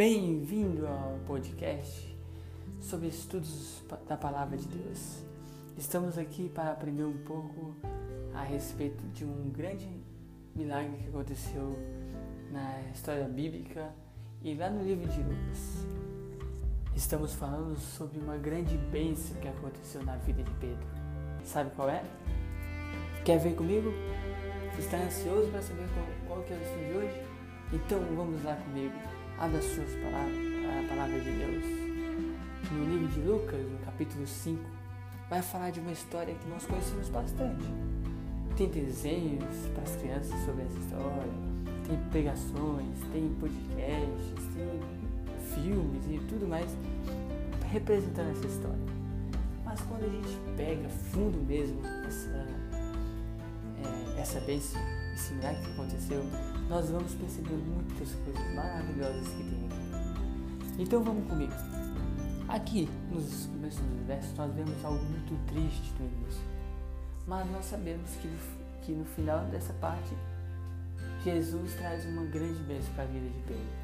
Bem-vindo ao podcast sobre estudos da Palavra de Deus. Estamos aqui para aprender um pouco a respeito de um grande milagre que aconteceu na história bíblica e lá no livro de Lucas. Estamos falando sobre uma grande bênção que aconteceu na vida de Pedro. Sabe qual é? Quer ver comigo? Está ansioso para saber qual, qual que é o estudo de hoje? Então vamos lá comigo. Abra suas palavras, a palavra de Deus. No livro de Lucas, no capítulo 5, vai falar de uma história que nós conhecemos bastante. Tem desenhos para as crianças sobre essa história, tem pregações, tem podcasts, tem filmes e tudo mais representando essa história. Mas quando a gente pega fundo mesmo essa essa bênção similar que aconteceu, nós vamos perceber muitas coisas maravilhosas que tem aqui. Então vamos comigo. Aqui, nos começos dos versos, nós vemos algo muito triste no início. Mas nós sabemos que, que no final dessa parte, Jesus traz uma grande bênção para a vida de Pedro.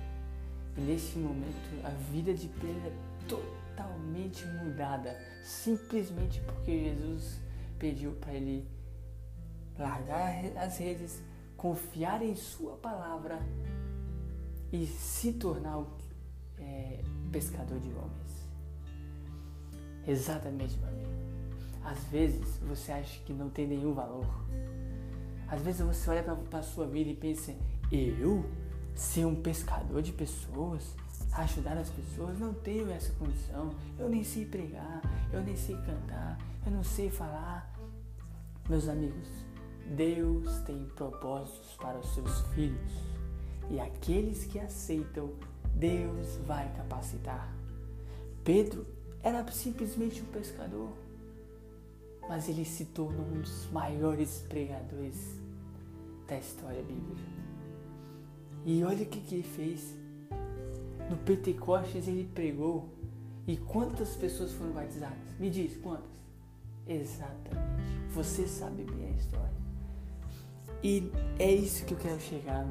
E neste momento, a vida de Pedro é totalmente mudada, simplesmente porque Jesus pediu para ele largar as redes, confiar em Sua palavra e se tornar é, pescador de homens. Exatamente, meu amigo. Às vezes você acha que não tem nenhum valor. Às vezes você olha para a sua vida e pensa: eu ser um pescador de pessoas, ajudar as pessoas, não tenho essa condição. Eu nem sei pregar, eu nem sei cantar, eu não sei falar. Meus amigos, Deus tem propósitos para os seus filhos e aqueles que aceitam, Deus vai capacitar. Pedro era simplesmente um pescador, mas ele se tornou um dos maiores pregadores da história bíblica. E olha o que, que ele fez. No Pentecostes ele pregou. E quantas pessoas foram batizadas? Me diz, quantas? Exatamente. Você sabe bem a história. E é isso que eu quero chegar,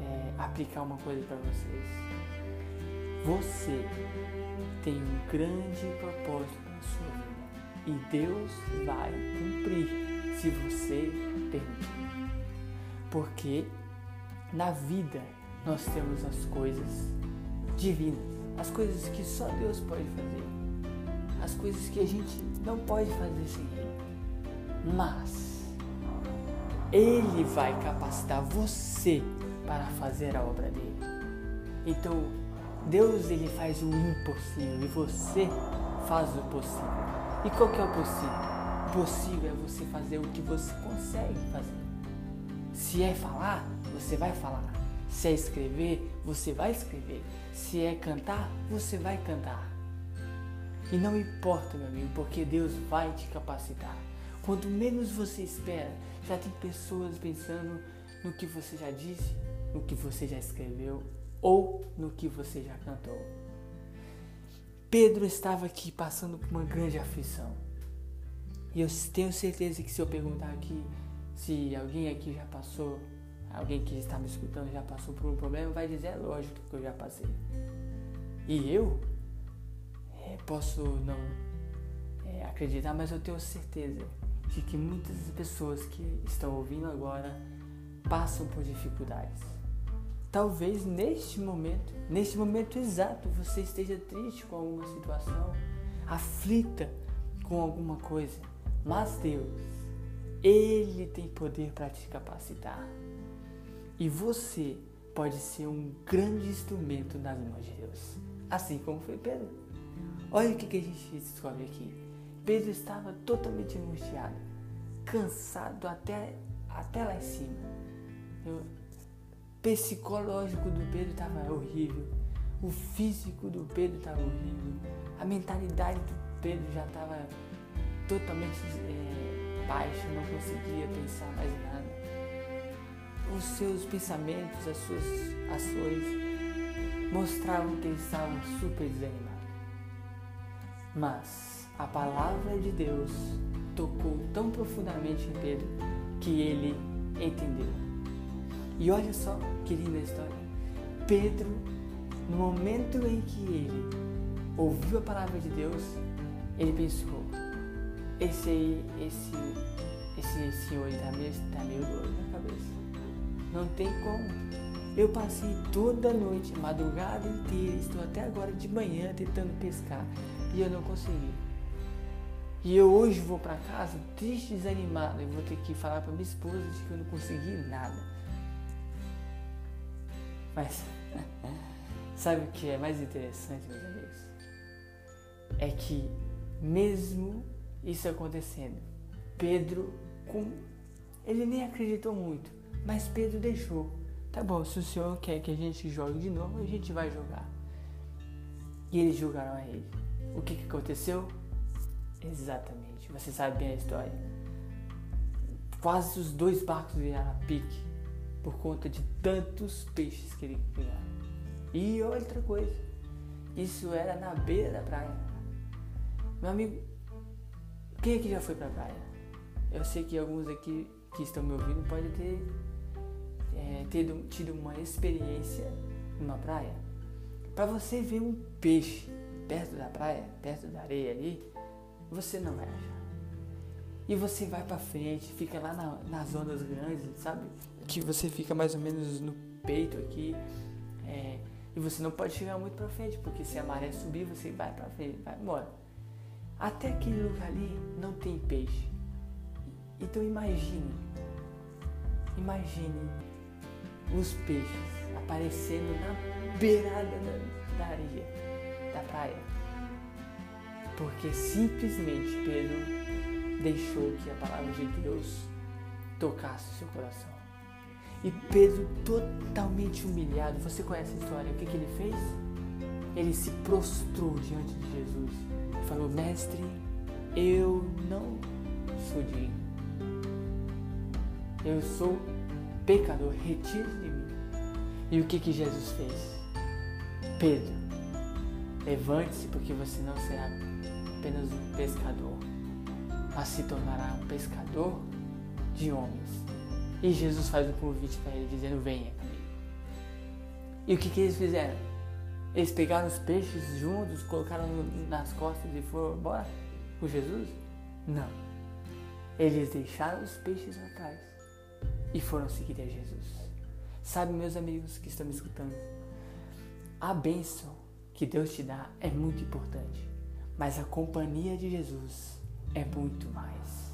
é, aplicar uma coisa para vocês. Você tem um grande propósito na sua vida e Deus vai cumprir se você permitir. Porque na vida nós temos as coisas divinas, as coisas que só Deus pode fazer, as coisas que a gente não pode fazer sem Ele. Mas ele vai capacitar você para fazer a obra dele. Então, Deus ele faz o impossível e você faz o possível. E qual que é o possível? O possível é você fazer o que você consegue fazer. Se é falar, você vai falar. Se é escrever, você vai escrever. Se é cantar, você vai cantar. E não importa, meu amigo, porque Deus vai te capacitar. Quanto menos você espera, já tem pessoas pensando no que você já disse, no que você já escreveu ou no que você já cantou. Pedro estava aqui passando por uma grande aflição. E eu tenho certeza que se eu perguntar aqui se alguém aqui já passou, alguém que está me escutando já passou por um problema, vai dizer é lógico que eu já passei. E eu é, posso não é, acreditar, mas eu tenho certeza de que muitas pessoas que estão ouvindo agora passam por dificuldades. Talvez neste momento, neste momento exato, você esteja triste com alguma situação, aflita com alguma coisa, mas Deus, Ele tem poder para te capacitar. E você pode ser um grande instrumento nas mãos de Deus, assim como foi Pedro. Olha o que a gente descobre aqui. Pedro estava totalmente angustiado, cansado até, até lá em cima. O psicológico do Pedro estava horrível, o físico do Pedro estava horrível, a mentalidade do Pedro já estava totalmente é, baixa, não conseguia pensar mais nada. Os seus pensamentos, as suas ações mostravam que ele estava super desanimado. Mas a palavra de Deus tocou tão profundamente em Pedro que ele entendeu. E olha só que linda história. Pedro no momento em que ele ouviu a palavra de Deus, ele pensou: esse aí, esse, esse senhor está meio, tá meio doido na cabeça. Não tem como. Eu passei toda noite, madrugada inteira, estou até agora de manhã tentando pescar e eu não consegui. E eu hoje vou para casa triste, desanimado, e vou ter que falar para minha esposa de que eu não consegui nada. Mas sabe o que é mais interessante, meus amigos? É que mesmo isso acontecendo, Pedro com ele nem acreditou muito, mas Pedro deixou. Tá bom, se o senhor quer que a gente jogue de novo, a gente vai jogar. E eles jogaram a ele. O que, que aconteceu? Exatamente, você sabe bem a história. Quase os dois barcos viraram a pique por conta de tantos peixes que ele pegaram. E outra coisa, isso era na beira da praia. Meu amigo, quem aqui já foi pra praia? Eu sei que alguns aqui que estão me ouvindo podem ter, é, tido uma experiência numa praia. Para você ver um peixe perto da praia, perto da areia ali, você não vai achar. E você vai para frente, fica lá na, nas ondas grandes, sabe? Que você fica mais ou menos no peito aqui. É, e você não pode chegar muito para frente, porque se a maré subir, você vai para frente, vai embora. Até aquele lugar ali não tem peixe. Então imagine, imagine os peixes aparecendo na beirada da, da areia, da praia porque simplesmente Pedro deixou que a palavra de Deus tocasse o seu coração. E Pedro, totalmente humilhado, você conhece a história, o que, que ele fez? Ele se prostrou diante de Jesus e falou: Mestre, eu não sou digno. Eu sou pecador, retire de mim. E o que, que Jesus fez? Pedro, levante-se, porque você não será apenas um pescador, mas se tornará um pescador de homens. E Jesus faz um convite para ele, dizendo: Venha comigo. E o que, que eles fizeram? Eles pegaram os peixes juntos, colocaram nas costas e foram embora com Jesus? Não. Eles deixaram os peixes atrás e foram seguir a Jesus. Sabe, meus amigos que estão me escutando, a bênção que Deus te dá é muito importante. Mas a companhia de Jesus é muito mais.